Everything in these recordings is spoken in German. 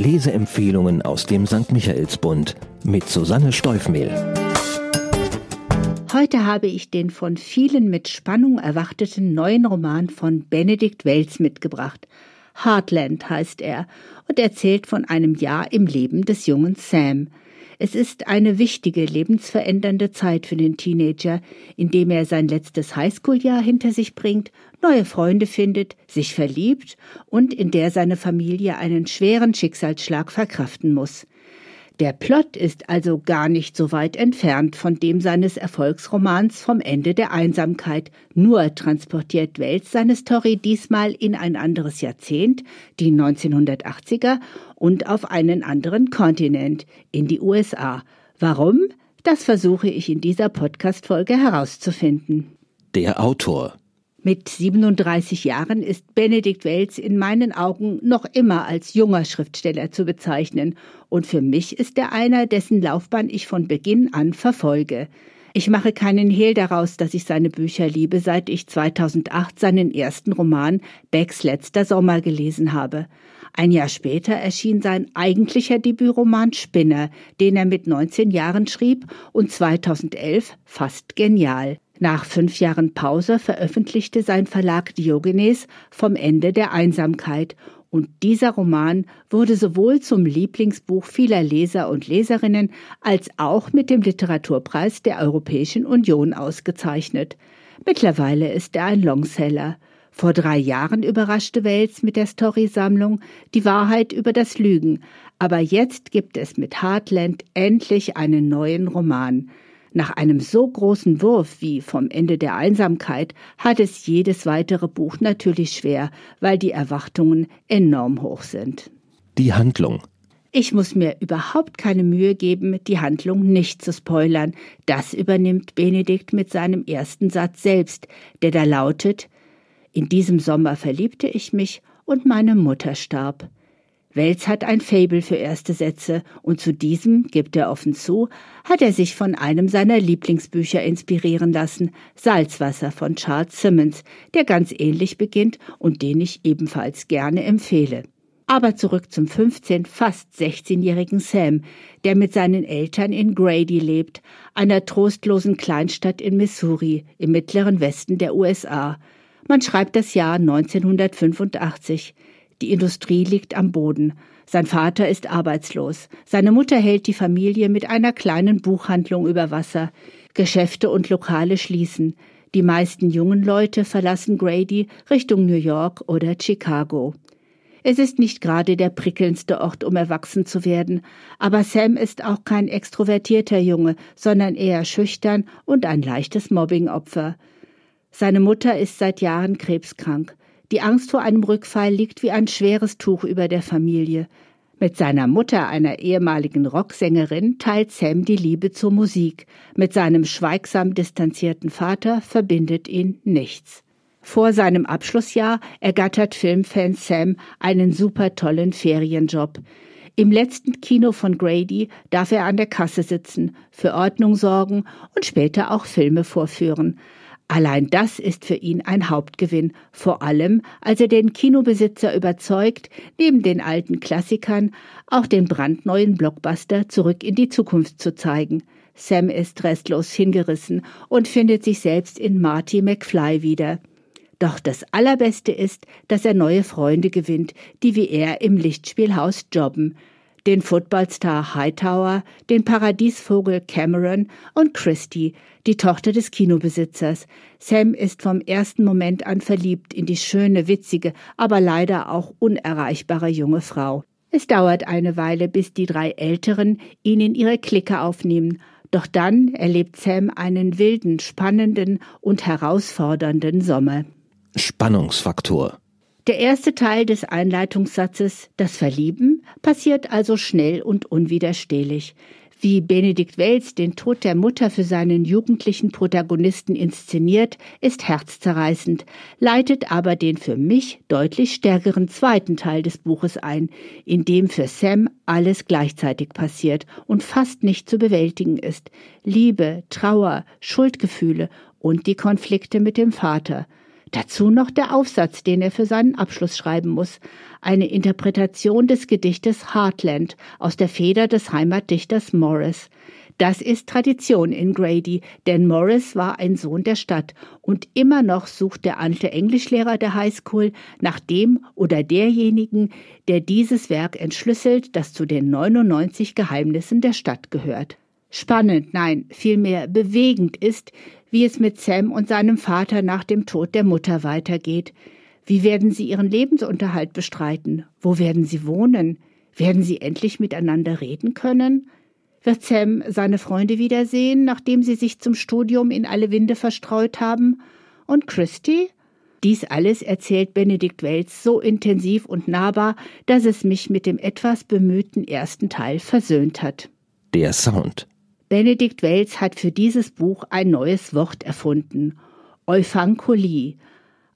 Leseempfehlungen aus dem St. Michaelsbund mit Susanne Steufmehl. Heute habe ich den von vielen mit Spannung erwarteten neuen Roman von Benedikt Welz mitgebracht. Heartland heißt er und erzählt von einem Jahr im Leben des jungen Sam. Es ist eine wichtige, lebensverändernde Zeit für den Teenager, in dem er sein letztes Highschool-Jahr hinter sich bringt, neue Freunde findet, sich verliebt und in der seine Familie einen schweren Schicksalsschlag verkraften muss. Der Plot ist also gar nicht so weit entfernt von dem seines Erfolgsromans vom Ende der Einsamkeit. Nur transportiert Wells seine Story diesmal in ein anderes Jahrzehnt, die 1980er, und auf einen anderen Kontinent, in die USA. Warum? Das versuche ich in dieser Podcast-Folge herauszufinden. Der Autor mit 37 Jahren ist Benedikt Welz in meinen Augen noch immer als junger Schriftsteller zu bezeichnen, und für mich ist er einer, dessen Laufbahn ich von Beginn an verfolge. Ich mache keinen Hehl daraus, dass ich seine Bücher liebe, seit ich 2008 seinen ersten Roman Becks letzter Sommer gelesen habe. Ein Jahr später erschien sein eigentlicher Debütroman Spinner, den er mit 19 Jahren schrieb und 2011 fast genial. Nach fünf Jahren Pause veröffentlichte sein Verlag Diogenes vom Ende der Einsamkeit und dieser Roman wurde sowohl zum Lieblingsbuch vieler Leser und Leserinnen als auch mit dem Literaturpreis der Europäischen Union ausgezeichnet. Mittlerweile ist er ein Longseller. Vor drei Jahren überraschte Wales mit der Storysammlung Die Wahrheit über das Lügen, aber jetzt gibt es mit Heartland endlich einen neuen Roman. Nach einem so großen Wurf wie vom Ende der Einsamkeit hat es jedes weitere Buch natürlich schwer, weil die Erwartungen enorm hoch sind. Die Handlung. Ich muss mir überhaupt keine Mühe geben, die Handlung nicht zu spoilern. Das übernimmt Benedikt mit seinem ersten Satz selbst, der da lautet In diesem Sommer verliebte ich mich und meine Mutter starb. Welz hat ein Fabel für erste Sätze, und zu diesem, gibt er offen zu, hat er sich von einem seiner Lieblingsbücher inspirieren lassen, Salzwasser von Charles Simmons, der ganz ähnlich beginnt und den ich ebenfalls gerne empfehle. Aber zurück zum 15, fast 16-jährigen Sam, der mit seinen Eltern in Grady lebt, einer trostlosen Kleinstadt in Missouri, im mittleren Westen der USA. Man schreibt das Jahr 1985. Die Industrie liegt am Boden. Sein Vater ist arbeitslos. Seine Mutter hält die Familie mit einer kleinen Buchhandlung über Wasser. Geschäfte und Lokale schließen. Die meisten jungen Leute verlassen Grady Richtung New York oder Chicago. Es ist nicht gerade der prickelndste Ort, um erwachsen zu werden, aber Sam ist auch kein extrovertierter Junge, sondern eher schüchtern und ein leichtes Mobbingopfer. Seine Mutter ist seit Jahren krebskrank. Die Angst vor einem Rückfall liegt wie ein schweres Tuch über der Familie. Mit seiner Mutter, einer ehemaligen Rocksängerin, teilt Sam die Liebe zur Musik. Mit seinem schweigsam distanzierten Vater verbindet ihn nichts. Vor seinem Abschlussjahr ergattert Filmfan Sam einen super tollen Ferienjob. Im letzten Kino von Grady darf er an der Kasse sitzen, für Ordnung sorgen und später auch Filme vorführen. Allein das ist für ihn ein Hauptgewinn, vor allem als er den Kinobesitzer überzeugt, neben den alten Klassikern auch den brandneuen Blockbuster zurück in die Zukunft zu zeigen. Sam ist restlos hingerissen und findet sich selbst in Marty McFly wieder. Doch das Allerbeste ist, dass er neue Freunde gewinnt, die wie er im Lichtspielhaus jobben den Footballstar Hightower, den Paradiesvogel Cameron und Christy, die Tochter des Kinobesitzers. Sam ist vom ersten Moment an verliebt in die schöne, witzige, aber leider auch unerreichbare junge Frau. Es dauert eine Weile, bis die drei Älteren ihn in ihre Clique aufnehmen, doch dann erlebt Sam einen wilden, spannenden und herausfordernden Sommer. Spannungsfaktor der erste Teil des Einleitungssatzes, das Verlieben, passiert also schnell und unwiderstehlich. Wie Benedikt Wells den Tod der Mutter für seinen jugendlichen Protagonisten inszeniert, ist herzzerreißend, leitet aber den für mich deutlich stärkeren zweiten Teil des Buches ein, in dem für Sam alles gleichzeitig passiert und fast nicht zu bewältigen ist. Liebe, Trauer, Schuldgefühle und die Konflikte mit dem Vater – Dazu noch der Aufsatz, den er für seinen Abschluss schreiben muss. Eine Interpretation des Gedichtes Heartland aus der Feder des Heimatdichters Morris. Das ist Tradition in Grady, denn Morris war ein Sohn der Stadt und immer noch sucht der alte Englischlehrer der Highschool nach dem oder derjenigen, der dieses Werk entschlüsselt, das zu den 99 Geheimnissen der Stadt gehört. Spannend, nein, vielmehr bewegend ist, wie es mit Sam und seinem Vater nach dem Tod der Mutter weitergeht. Wie werden sie ihren Lebensunterhalt bestreiten? Wo werden sie wohnen? Werden sie endlich miteinander reden können? Wird Sam seine Freunde wiedersehen, nachdem sie sich zum Studium in alle Winde verstreut haben? Und Christy? Dies alles erzählt Benedikt Welz so intensiv und nahbar, dass es mich mit dem etwas bemühten ersten Teil versöhnt hat. Der Sound. Benedikt Welz hat für dieses Buch ein neues Wort erfunden. Euphankolie.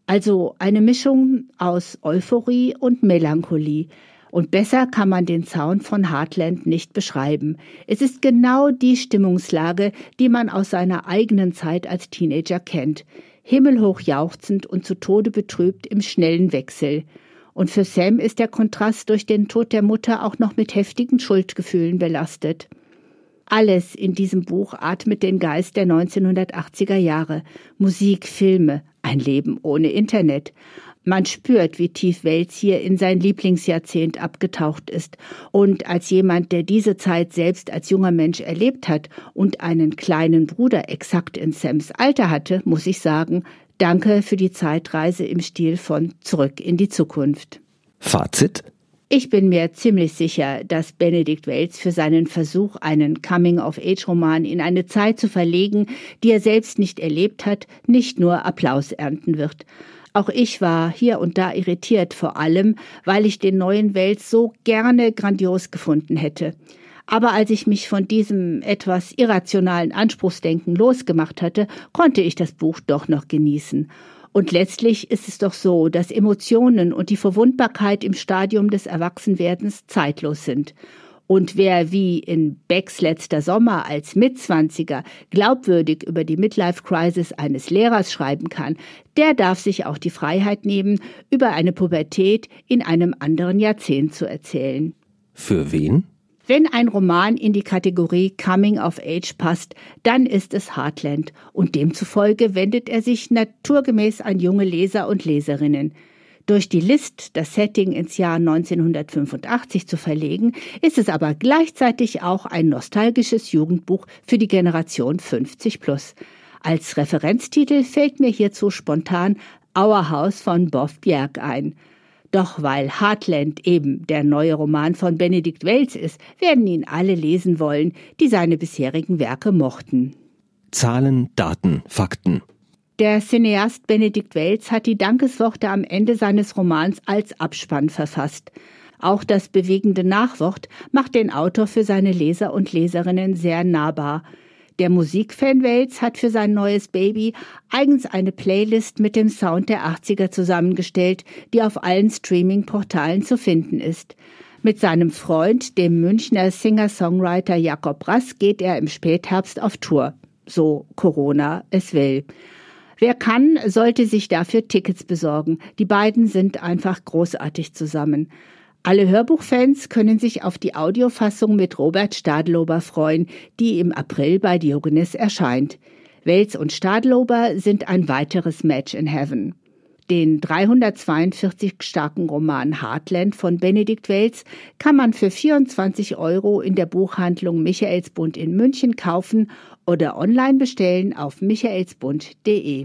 Also eine Mischung aus Euphorie und Melancholie, und besser kann man den Sound von Heartland nicht beschreiben. Es ist genau die Stimmungslage, die man aus seiner eigenen Zeit als Teenager kennt. Himmelhoch jauchzend und zu Tode betrübt im schnellen Wechsel. Und für Sam ist der Kontrast durch den Tod der Mutter auch noch mit heftigen Schuldgefühlen belastet. Alles in diesem Buch atmet den Geist der 1980er Jahre. Musik, Filme, ein Leben ohne Internet. Man spürt, wie tief Welz hier in sein Lieblingsjahrzehnt abgetaucht ist. Und als jemand, der diese Zeit selbst als junger Mensch erlebt hat und einen kleinen Bruder exakt in Sams Alter hatte, muss ich sagen, danke für die Zeitreise im Stil von Zurück in die Zukunft. Fazit? Ich bin mir ziemlich sicher, dass Benedikt Welz für seinen Versuch, einen Coming-of-Age-Roman in eine Zeit zu verlegen, die er selbst nicht erlebt hat, nicht nur Applaus ernten wird. Auch ich war hier und da irritiert, vor allem, weil ich den neuen Welt so gerne grandios gefunden hätte. Aber als ich mich von diesem etwas irrationalen Anspruchsdenken losgemacht hatte, konnte ich das Buch doch noch genießen. Und letztlich ist es doch so, dass Emotionen und die Verwundbarkeit im Stadium des Erwachsenwerdens zeitlos sind. Und wer wie in Becks letzter Sommer als Mitzwanziger glaubwürdig über die Midlife Crisis eines Lehrers schreiben kann, der darf sich auch die Freiheit nehmen, über eine Pubertät in einem anderen Jahrzehnt zu erzählen. Für wen? Wenn ein Roman in die Kategorie Coming of Age passt, dann ist es Heartland und demzufolge wendet er sich naturgemäß an junge Leser und Leserinnen. Durch die List das Setting ins Jahr 1985 zu verlegen, ist es aber gleichzeitig auch ein nostalgisches Jugendbuch für die Generation 50 plus. Als Referenztitel fällt mir hierzu spontan Our House von Boff Bjerg ein. Doch weil Heartland eben der neue Roman von Benedikt Welz ist, werden ihn alle lesen wollen, die seine bisherigen Werke mochten. Zahlen, Daten, Fakten. Der Cineast Benedikt Welz hat die Dankesworte am Ende seines Romans als Abspann verfasst. Auch das bewegende Nachwort macht den Autor für seine Leser und Leserinnen sehr nahbar. Der Musikfan Welz hat für sein neues Baby eigens eine Playlist mit dem Sound der 80er zusammengestellt, die auf allen Streaming-Portalen zu finden ist. Mit seinem Freund, dem Münchner Singer-Songwriter Jakob Rass, geht er im Spätherbst auf Tour. So Corona es will. Wer kann, sollte sich dafür Tickets besorgen. Die beiden sind einfach großartig zusammen. Alle Hörbuchfans können sich auf die Audiofassung mit Robert Stadlober freuen, die im April bei Diogenes erscheint. Wels und Stadlober sind ein weiteres Match in Heaven. Den 342 starken Roman Heartland von Benedikt Welz kann man für 24 Euro in der Buchhandlung Michaelsbund in München kaufen oder online bestellen auf michaelsbund.de.